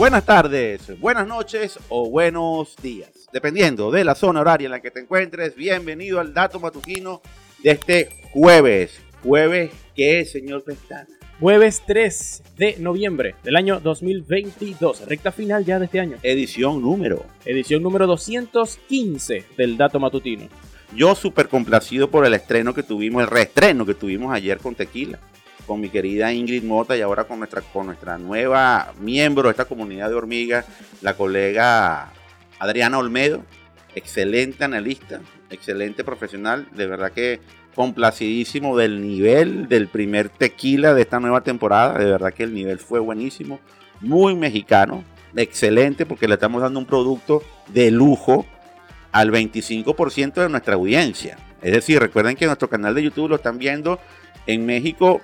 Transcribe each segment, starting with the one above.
Buenas tardes, buenas noches o buenos días. Dependiendo de la zona horaria en la que te encuentres, bienvenido al dato matutino de este jueves. Jueves, ¿qué es, señor Pestana? Jueves 3 de noviembre del año 2022, recta final ya de este año. Edición número. Edición número 215 del dato matutino. Yo súper complacido por el estreno que tuvimos, el reestreno que tuvimos ayer con Tequila con mi querida Ingrid Mota y ahora con nuestra, con nuestra nueva miembro de esta comunidad de hormigas, la colega Adriana Olmedo, excelente analista, excelente profesional, de verdad que complacidísimo del nivel del primer tequila de esta nueva temporada, de verdad que el nivel fue buenísimo, muy mexicano, excelente porque le estamos dando un producto de lujo al 25% de nuestra audiencia. Es decir, recuerden que nuestro canal de YouTube lo están viendo en México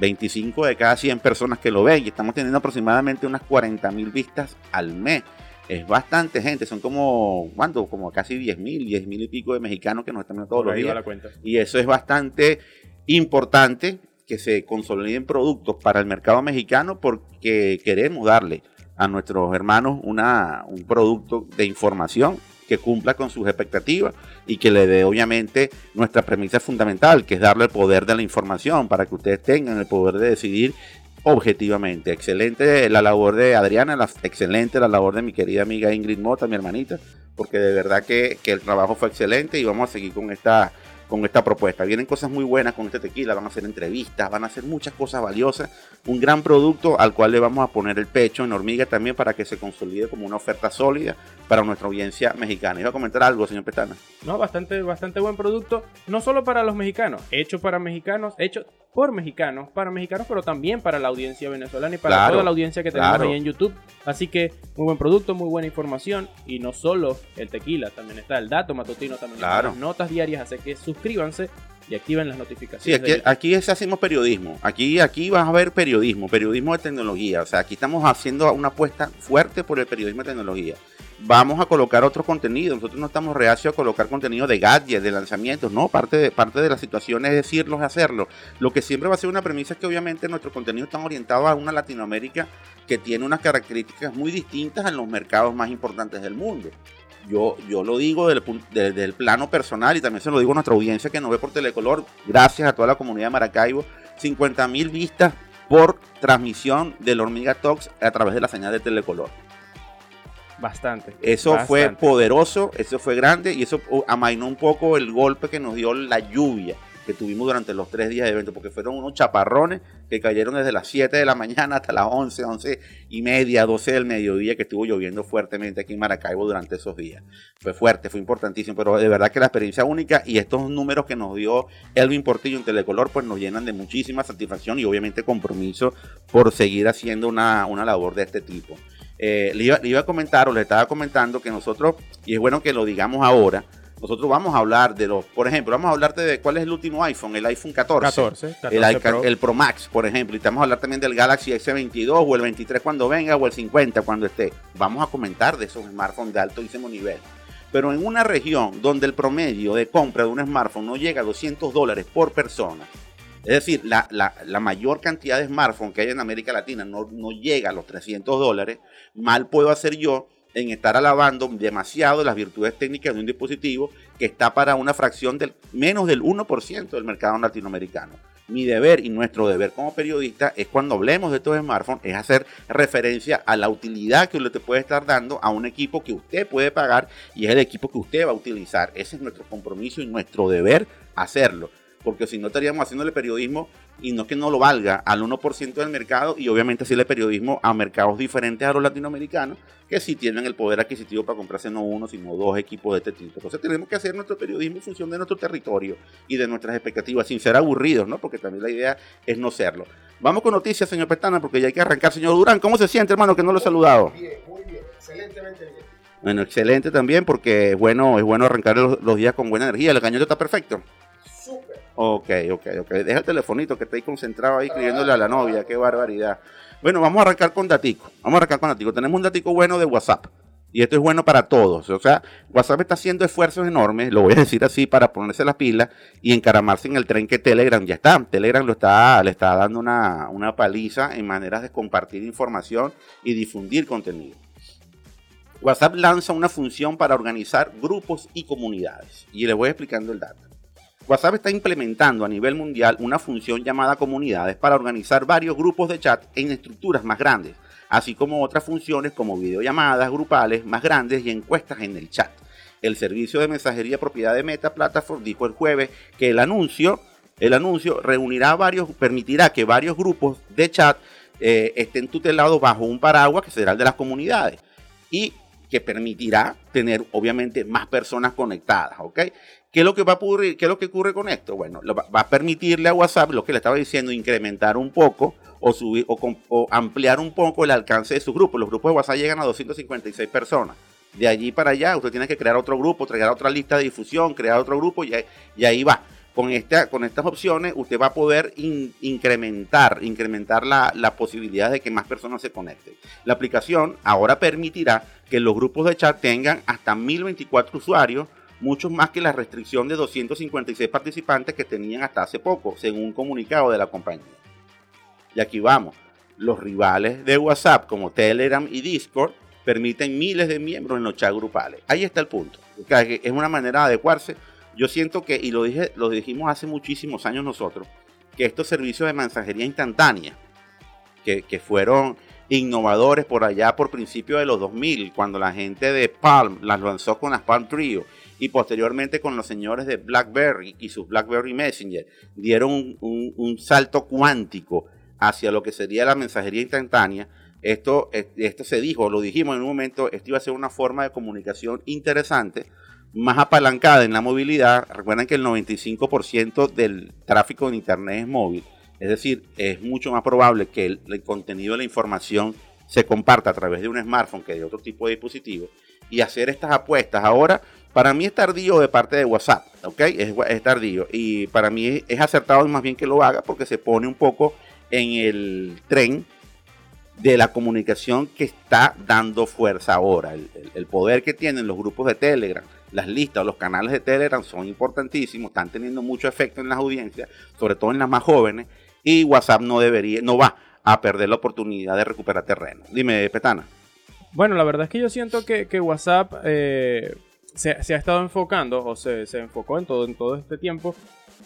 25 de cada 100 personas que lo ven y estamos teniendo aproximadamente unas 40 mil vistas al mes. Es bastante gente, son como, ¿cuánto? Como casi 10 mil, 10 mil y pico de mexicanos que nos están viendo todos los días. Y eso es bastante importante que se consoliden productos para el mercado mexicano porque queremos darle a nuestros hermanos una, un producto de información que cumpla con sus expectativas y que le dé obviamente nuestra premisa fundamental, que es darle el poder de la información para que ustedes tengan el poder de decidir objetivamente. Excelente la labor de Adriana, excelente la labor de mi querida amiga Ingrid Mota, mi hermanita, porque de verdad que, que el trabajo fue excelente y vamos a seguir con esta con esta propuesta. Vienen cosas muy buenas con este tequila, van a hacer entrevistas, van a hacer muchas cosas valiosas. Un gran producto al cual le vamos a poner el pecho en hormiga también para que se consolide como una oferta sólida para nuestra audiencia mexicana. ¿Iba a comentar algo, señor Petana? No, bastante, bastante buen producto, no solo para los mexicanos, hecho para mexicanos, hecho por mexicanos, para mexicanos, pero también para la audiencia venezolana y para toda la audiencia que tenemos ahí en YouTube. Así que muy buen producto, muy buena información y no solo el tequila, también está el dato matutino, también las notas diarias, así que suscríbanse y activen las notificaciones. Sí, aquí, aquí hacemos periodismo. Aquí, aquí vas a ver periodismo, periodismo de tecnología. O sea, aquí estamos haciendo una apuesta fuerte por el periodismo de tecnología vamos a colocar otro contenido. Nosotros no estamos reacios a colocar contenido de gadgets, de lanzamientos, no, parte de, parte de la situación es decirlo, hacerlo. Lo que siempre va a ser una premisa es que obviamente nuestro contenido está orientado a una Latinoamérica que tiene unas características muy distintas en los mercados más importantes del mundo. Yo, yo lo digo desde el, plano personal y también se lo digo a nuestra audiencia que nos ve por Telecolor, gracias a toda la comunidad de Maracaibo, 50 mil vistas por transmisión del Hormiga Talks a través de la señal de Telecolor. Bastante. Eso fue poderoso, eso fue grande y eso amainó un poco el golpe que nos dio la lluvia que tuvimos durante los tres días de evento, porque fueron unos chaparrones que cayeron desde las 7 de la mañana hasta las 11, 11 y media, 12 del mediodía, que estuvo lloviendo fuertemente aquí en Maracaibo durante esos días. Fue fuerte, fue importantísimo, pero de verdad que la experiencia única y estos números que nos dio Elvin Portillo en Telecolor, pues nos llenan de muchísima satisfacción y obviamente compromiso por seguir haciendo una, una labor de este tipo. Eh, le, iba, a comentar o le estaba comentando que nosotros, y es bueno que lo digamos ahora, nosotros vamos a hablar de los, por ejemplo, vamos a hablarte de cuál es el último iPhone, el iPhone 14, el, Pro. Max, por ejemplo, y estamos a hablar también del Galaxy S22 o el 23 cuando venga o el 50 cuando esté. Vamos a comentar de esos smartphones de altísimo nivel. Pero en una región donde el promedio de compra de un smartphone no llega a 200 dólares por persona, es decir, la, mayor cantidad de smartphones que hay en América Latina no, llega a los 300 dólares, mal puedo hacer yo en estar alabando demasiado las virtudes técnicas de un dispositivo que está para una fracción del menos del 1% del mercado latinoamericano. Mi deber y nuestro deber como periodista es cuando hablemos de estos smartphones, es hacer referencia a la utilidad que le puede estar dando a un equipo que usted puede pagar y es el equipo que usted va a utilizar. Ese es nuestro compromiso y nuestro deber hacerlo porque si no estaríamos haciéndole periodismo y no que no lo valga al 1% del mercado y obviamente hacerle periodismo a mercados diferentes a los latinoamericanos que sí tienen el poder adquisitivo para comprarse no uno, sino dos equipos de este tipo. Entonces tenemos que hacer nuestro periodismo en función de nuestro territorio y de nuestras expectativas, sin ser aburridos, ¿no? Porque también la idea es no serlo. Vamos con noticias, señor Pestana, porque ya hay que arrancar. Señor Durán, ¿cómo se siente, hermano, que no lo he saludado? Bien, muy bien, excelentemente bien. Bueno, excelente también, porque es bueno, es bueno arrancar los, días con buena energía. El cañón está perfecto. Ok, ok, ok. Deja el telefonito que ahí concentrado ahí escribiéndole a la novia. Qué barbaridad. Bueno, vamos a arrancar con Datico. Vamos a arrancar con Datico. Tenemos un Datico bueno de WhatsApp. Y esto es bueno para todos. O sea, WhatsApp está haciendo esfuerzos enormes, lo voy a decir así, para ponerse las pilas y encaramarse en el tren que Telegram ya está. Telegram lo está, le está dando una, una paliza en maneras de compartir información y difundir contenido. WhatsApp lanza una función para organizar grupos y comunidades. Y les voy explicando el dato. WhatsApp está implementando a nivel mundial una función llamada comunidades para organizar varios grupos de chat en estructuras más grandes así como otras funciones como videollamadas grupales más grandes y encuestas en el chat. El servicio de mensajería propiedad de Meta Platform dijo el jueves que el anuncio, el anuncio reunirá varios, permitirá que varios grupos de chat eh, estén tutelados bajo un paraguas que será el de las comunidades y que permitirá tener obviamente más personas conectadas. ¿Qué es lo que va a ocurrir? ¿Qué es lo que ocurre con esto? Bueno, va a permitirle a WhatsApp, lo que le estaba diciendo, incrementar un poco o, subir, o, ampliar un poco el alcance de su grupo. Los grupos de WhatsApp llegan a 256 personas. De allí para allá, usted tiene que crear otro grupo, crear otra lista de difusión, crear otro grupo y, y ahí va. Con, esta, con estas opciones usted va a poder incrementar, incrementar la, la, posibilidad de que más personas se conecten. La aplicación ahora permitirá que los grupos de chat tengan hasta 1024 usuarios, muchos más que la restricción de 256 participantes que tenían hasta hace poco, según un comunicado de la compañía. Y aquí vamos. Los rivales de WhatsApp como Telegram y Discord permiten miles de miembros en los chats grupales. Ahí está el punto. Es una manera de adecuarse. Yo siento que, y lo, dijimos hace muchísimos años nosotros, que estos servicios de mensajería instantánea, que fueron innovadores por allá por principio de los 2000, cuando la gente de Palm las lanzó con las Palm Trio y posteriormente con los señores de BlackBerry y sus BlackBerry Messenger, dieron un, salto cuántico hacia lo que sería la mensajería instantánea. Esto, esto se dijo, lo dijimos en un momento, esto iba a ser una forma de comunicación interesante, más apalancada en la movilidad. Recuerden que el 95% del tráfico en Internet es móvil, es decir, es mucho más probable que el, contenido de la información se comparta a través de un smartphone que de otro tipo de dispositivo. Y hacer estas apuestas ahora, para mí es tardío de parte de WhatsApp, ¿ok? Es, tardío. Y para mí es acertado más bien que lo haga porque se pone un poco en el tren de la comunicación que está dando fuerza ahora. El, poder que tienen los grupos de Telegram, las listas o los canales de Telegram son importantísimos, están teniendo mucho efecto en las audiencias, sobre todo en las más jóvenes, y WhatsApp no debería, no va a perder la oportunidad de recuperar terreno. Dime, Petana. Bueno, la verdad es que yo siento que, WhatsApp eh, se, ha estado enfocando, o se, se enfocó en todo, en todo este tiempo,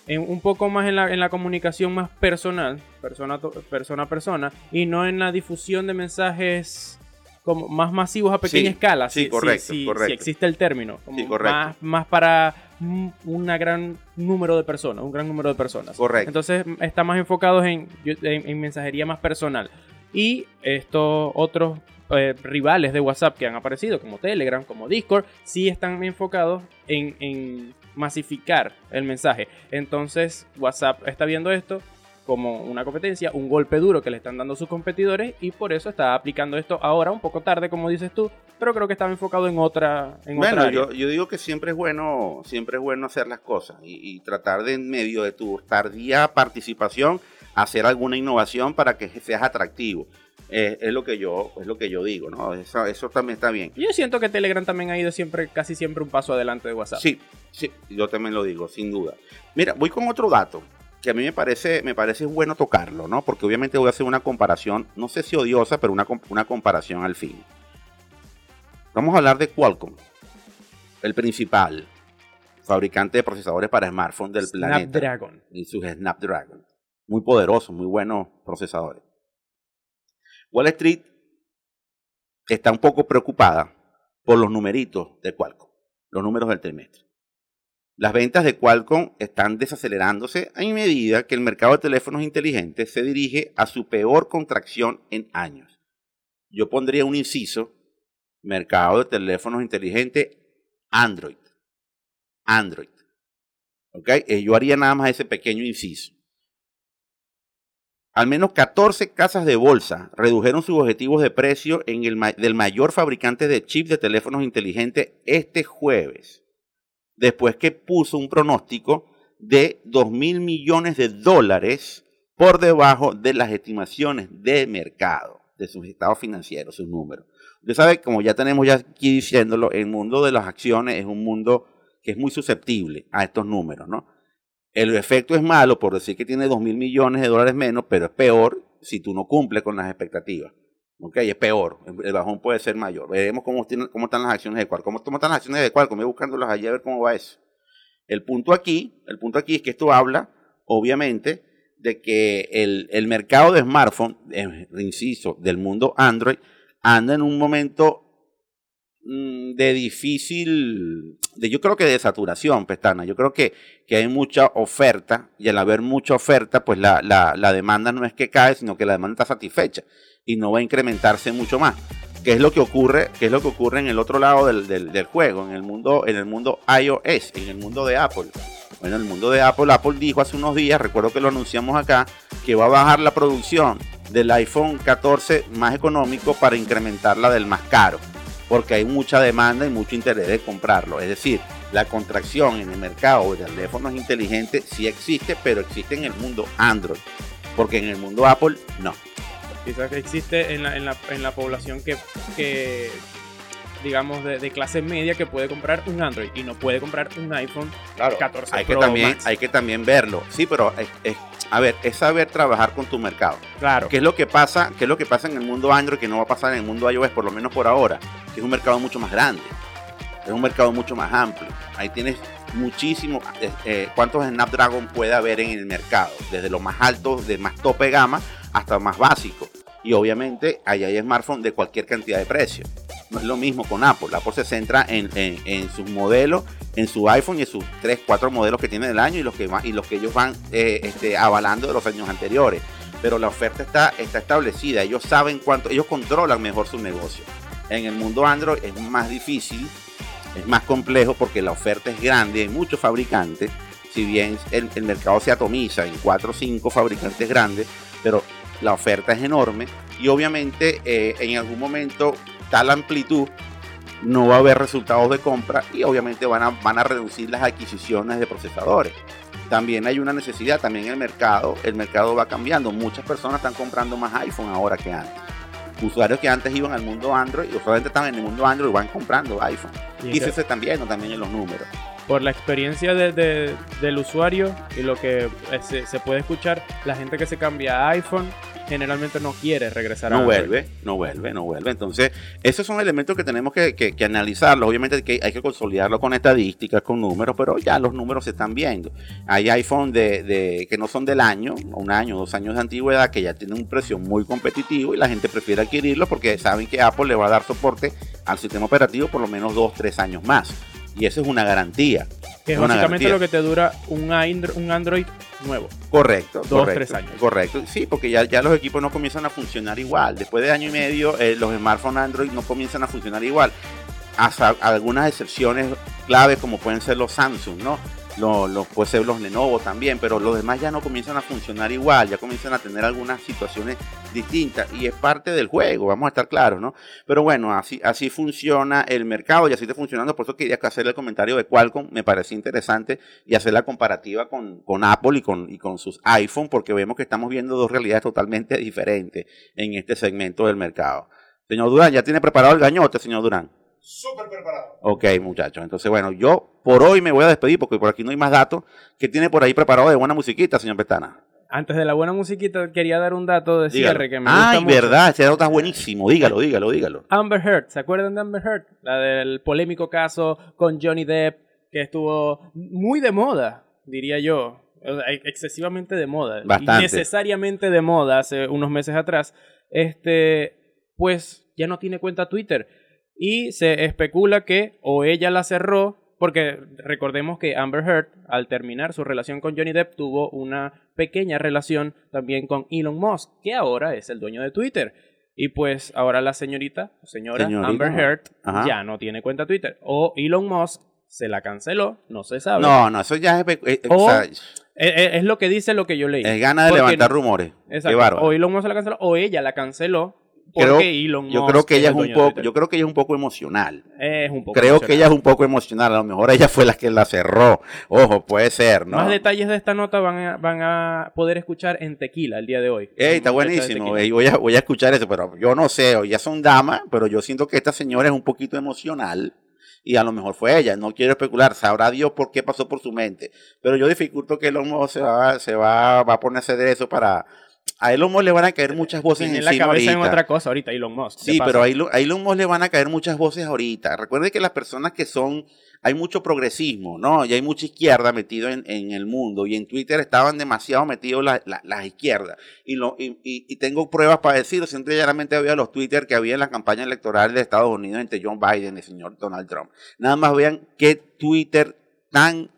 un poco más en la, en la comunicación más personal, persona, persona a persona, y no en la difusión de mensajes como más masivos a pequeña escala. Sí, correcto, si, correcto. Si existe el término. más, más para un gran número de personas, un gran número de personas. Correcto. Entonces está más enfocados en, en, mensajería más personal. Y estos otros eh, rivales de WhatsApp que han aparecido, como Telegram, como Discord, sí están enfocados en, en masificar el mensaje. Entonces WhatsApp está viendo esto como una competencia, un golpe duro que le están dando sus competidores y por eso está aplicando esto ahora un poco tarde, como dices tú, pero creo que estaba enfocado en otra. En bueno, Yo, yo, digo que siempre es bueno, siempre es bueno hacer las cosas y, tratar de en medio de tu tardía participación hacer alguna innovación para que seas atractivo. Eh, es lo que yo es lo que yo digo, ¿no? Eso, eso también está bien. Yo siento que Telegram también ha ido siempre, casi siempre un paso adelante de WhatsApp. Sí, sí, yo también lo digo, sin duda. Mira, voy con otro dato que a mí me parece, me parece bueno tocarlo, ¿no? Porque obviamente voy a hacer una comparación, no sé si odiosa, pero una, una comparación al fin. Vamos a hablar de Qualcomm, el principal fabricante de procesadores para smartphones del planeta. Snapdragon. Y sus Snapdragon. Muy poderosos, muy buenos procesadores. Wall Street está un poco preocupada por los numeritos de Qualcomm, los números del trimestre. Las ventas de Qualcomm están desacelerándose a medida que el mercado de teléfonos inteligentes se dirige a su peor contracción en años. Yo pondría un inciso, mercado de teléfonos inteligentes Android. Android. ¿Ok? Eh, yo haría nada más ese pequeño inciso. Al menos 14 casas de bolsa redujeron sus objetivos de precio en el del mayor fabricante de chips de teléfonos inteligentes este jueves, después que puso un pronóstico de 2 mil millones de dólares por debajo de las estimaciones de mercado, de sus estados financieros, sus números. Usted sabe, como ya tenemos ya aquí diciéndolo, el mundo de las acciones es un mundo que es muy susceptible a estos números, ¿no? El efecto es malo por decir que tiene 2 mil millones de dólares menos, pero es peor si tú no cumples con las expectativas. ¿Ok? Es peor. El bajón puede ser mayor. Veremos cómo, están las acciones de Qualcomm. ¿Cómo, están las acciones de Qualcomm? Voy buscándolas allí a ver cómo va eso. El punto aquí, el punto aquí es que esto habla, obviamente, de que el, el mercado de smartphone, eh, inciso, del mundo Android, anda en un momento Mm, de difícil, de, yo creo que de saturación, Pestana. Yo creo que, que hay mucha oferta y al haber mucha oferta, pues la, la, la, demanda no es que cae, sino que la demanda está satisfecha y no va a incrementarse mucho más. ¿Qué es lo que ocurre? ¿Qué es lo que ocurre en el otro lado del, del, juego? En el mundo, en el mundo iOS, en el mundo de Apple. Bueno, en el mundo de Apple, Apple dijo hace unos días, recuerdo que lo anunciamos acá, que va a bajar la producción del iPhone 14 más económico para incrementarla del más caro porque hay mucha demanda y mucho interés de comprarlo. Es decir, la contracción en el mercado de teléfonos inteligentes sí existe, pero existe en el mundo Android, porque en el mundo Apple no. Quizás que existe en la, en la, en la población que, que digamos, de, clase media que puede comprar un Android y no puede comprar un iPhone claro, 14 hay que también Hay que también verlo. Sí, pero es, a ver, es saber trabajar con tu mercado. Claro. ¿Qué es lo que pasa? ¿Qué es lo que pasa en el mundo Android que no va a pasar en el mundo iOS por lo menos por ahora? Que es un mercado mucho más grande. Es un mercado mucho más amplio. Ahí tienes muchísimo. Eh, eh, ¿Cuántos Snapdragon puede haber en el mercado? Desde los más altos, de más tope gama, hasta más básico. Y obviamente ahí hay smartphones de cualquier cantidad de precio. No es lo mismo con Apple. Apple se centra en, en, sus modelos, en su iPhone y en sus 3, 4 modelos que tiene del año y los que, y los que ellos van eh, este, avalando de los años anteriores. Pero la oferta está, está establecida. Ellos saben cuánto, ellos controlan mejor su negocio. En el mundo Android es más difícil, es más complejo porque la oferta es grande, hay muchos fabricantes. Si bien el, el mercado se atomiza en 4 o 5 fabricantes grandes, pero la oferta es enorme y obviamente eh, en algún momento tal amplitud no va a haber resultados de compra y obviamente van a, van a reducir las adquisiciones de procesadores. También hay una necesidad, también el mercado, el mercado va cambiando. Muchas personas están comprando más iPhone ahora que antes. Usuarios que antes iban al mundo Android y usualmente estaban en el mundo Android y van comprando iPhone. Y, se están viendo también en los números por la experiencia de, del usuario y lo que se, se, puede escuchar, la gente que se cambia a iPhone generalmente no quiere regresar no a vuelve, no vuelve, no vuelve. Entonces, esos son elementos que tenemos que, que, analizarlos. Obviamente que hay que consolidarlo con estadísticas, con números, pero ya los números se están viendo. Hay iPhone de, de, que no son del año, un año, dos años de antigüedad, que ya tienen un precio muy competitivo y la gente prefiere adquirirlos porque saben que Apple le va a dar soporte al sistema operativo por lo menos dos, tres años más. Y eso es una garantía. Que es básicamente lo que te dura un, un Android nuevo. Correcto. Dos, tres años. Correcto. Sí, porque ya, ya los equipos no comienzan a funcionar igual. Después de año y medio, eh, los smartphones Android no comienzan a funcionar igual. Hasta algunas excepciones claves como pueden ser los Samsung, ¿no? Los, puede ser los Lenovo también, pero los demás ya no comienzan a funcionar igual, ya comienzan a tener algunas situaciones distintas y es parte del juego, vamos a estar claros, ¿no? Pero bueno, así, así funciona el mercado y así está funcionando, por eso quería hacer el comentario de Qualcomm, me parece interesante y hacer la comparativa con, con Apple y con, y con sus iPhone, porque vemos que estamos viendo dos realidades totalmente diferentes en este segmento del mercado. Señor Durán, ¿ya tiene preparado el gañote, señor Durán? Súper preparado. Ok, muchachos. Entonces, bueno, yo por hoy me voy a despedir porque por aquí no hay más datos. ¿Qué tiene por ahí preparado de buena musiquita, señor Petana? Antes de la buena musiquita, quería dar un dato de cierre que me Ay, gusta verdad, ese dato está buenísimo. Dígalo, dígalo, dígalo. Amber Heard, ¿se acuerdan de Amber Heard? La del polémico caso con Johnny Depp, que estuvo muy de moda, diría yo. excesivamente de moda. Bastante. Necesariamente de moda hace unos meses atrás. Este, pues ya no tiene cuenta Twitter y se especula que o ella la cerró, porque recordemos que Amber Heard, al terminar su relación con Johnny Depp, tuvo una pequeña relación también con Elon Musk, que ahora es el dueño de Twitter. Y pues ahora la señorita, señora Amber Heard, ya no tiene cuenta Twitter. O Elon Musk se la canceló, no se sabe. No, no, eso ya es... Eh, eh, eh, es, lo que dice lo que yo leí. Es gana de levantar rumores. Exacto. O Elon Musk se la canceló, o ella la canceló creo, yo creo que ella es un poco, yo creo que ella es un poco emocional. Es un poco creo que ella es un poco emocional. A lo mejor ella fue la que la cerró. Ojo, puede ser, ¿no? Más detalles de esta nota van a, van a poder escuchar en Tequila el día de hoy. Ey, está buenísimo. voy, a, voy a escuchar eso, pero yo no sé, ya son damas, pero yo siento que esta señora es un poquito emocional y a lo mejor fue ella. No quiero especular, sabrá Dios por qué pasó por su mente. Pero yo dificulto que el homo se va, se va, va a ponerse de eso para. A Elon Musk le van a caer muchas voces en la cabeza en otra cosa ahorita, Elon Musk. Sí, pero a Elon Musk le van a caer muchas voces ahorita. Recuerde que las personas que son hay mucho progresismo, ¿no? Y hay mucha izquierda metido en, el mundo. Y en Twitter estaban demasiado metidos las izquierdas. Y, lo, y, tengo pruebas para decirlo. Simplemente había los Twitter que había en la campaña electoral de Estados Unidos entre John Biden y el señor Donald Trump. Nada más vean qué Twitter tan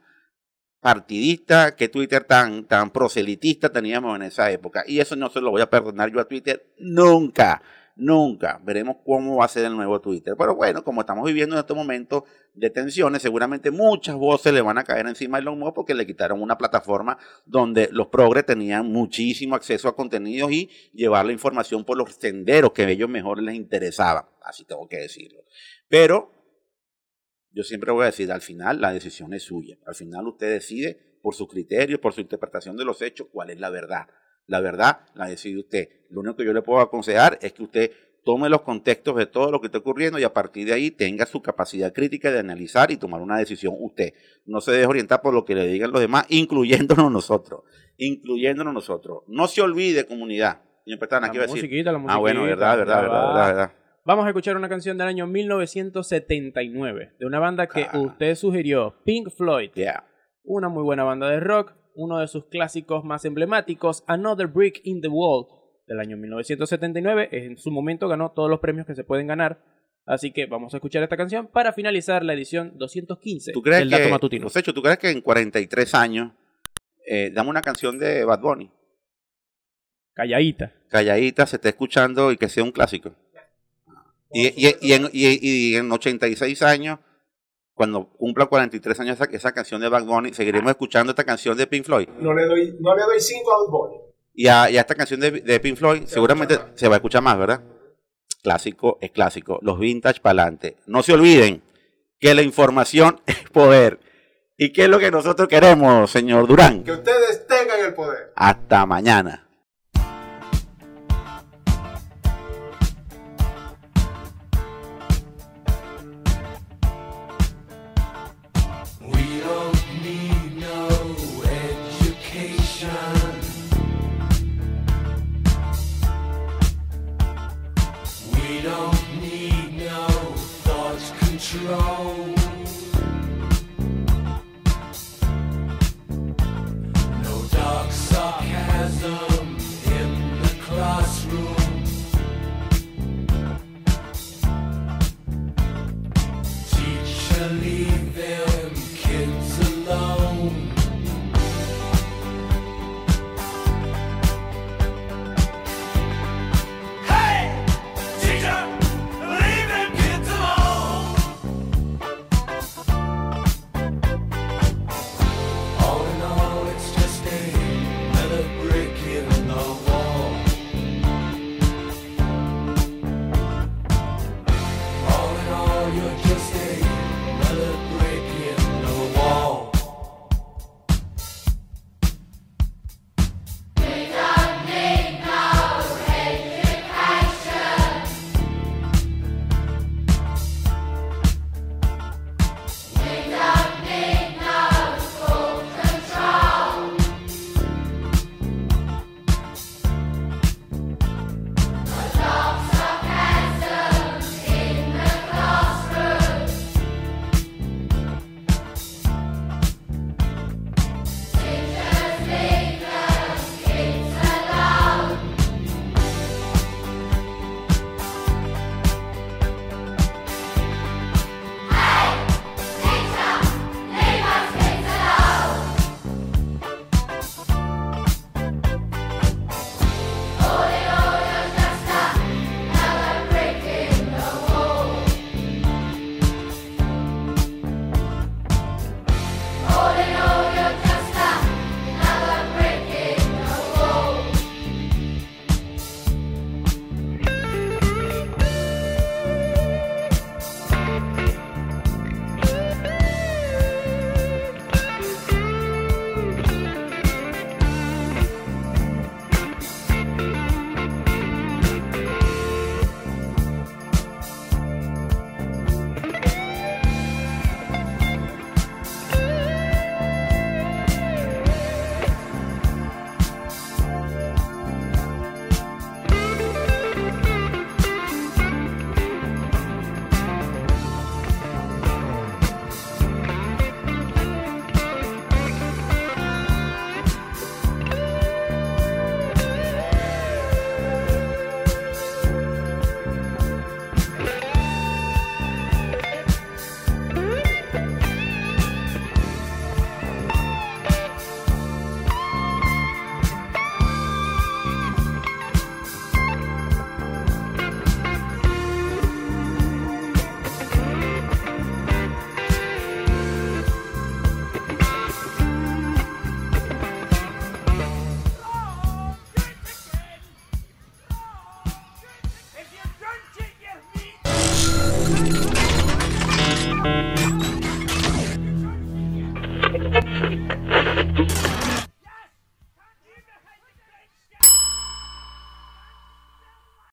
partidista, qué Twitter tan, tan proselitista teníamos en esa época. Y eso no se lo voy a perdonar yo a Twitter nunca. Nunca. Veremos cómo va a ser el nuevo Twitter. Pero bueno, como estamos viviendo en estos momentos de tensiones, seguramente muchas voces le van a caer encima a Elon Musk porque le quitaron una plataforma donde los progres tenían muchísimo acceso a contenidos y llevar la información por los senderos que a ellos mejor les interesaba. Así tengo que decirlo. Pero yo siempre voy a decir, al final la decisión es suya. Al final usted decide por sus criterios, por su interpretación de los hechos, cuál es la verdad. La verdad la decide usted. Lo único que yo le puedo aconsejar es que usted tome los contextos de todo lo que está ocurriendo y a partir de ahí tenga su capacidad crítica de analizar y tomar una decisión usted. No se deje orientar por lo que le digan los demás, incluyéndonos nosotros. Incluyéndonos nosotros. No se olvide, comunidad. Señor Petana, ¿qué iba a decir? ah, bueno, verdad, verdad, verdad, verdad, verdad. Vamos a escuchar una canción del año 1979 de una banda que ah. usted sugirió, Pink Floyd. Yeah. Una muy buena banda de rock uno de sus clásicos más emblemáticos, Another Brick in the Wall, del año 1979. En su momento ganó todos los premios que se pueden ganar. Así que vamos a escuchar esta canción para finalizar la edición 215 ¿Tú crees del Dato Matutino. Hecho, ¿tú crees que en 43 años eh, damos una canción de Bad Bunny? Calladita. Calladita, se está escuchando y que sea un clásico. Y, y, en, y, en 86 años cuando cumpla 43 años esa, esa canción de Bad Bunny, seguiremos escuchando esta canción de Pink Floyd. No le doy, no le doy cinco a Bad Bunny. Y a, esta canción de, de Pink Floyd seguramente se va a escuchar más, ¿verdad? Clásico es clásico. Los vintage para adelante. No se olviden que la información es poder. ¿Y qué es lo que nosotros queremos, señor Durán? Que ustedes tengan el poder. Hasta mañana. So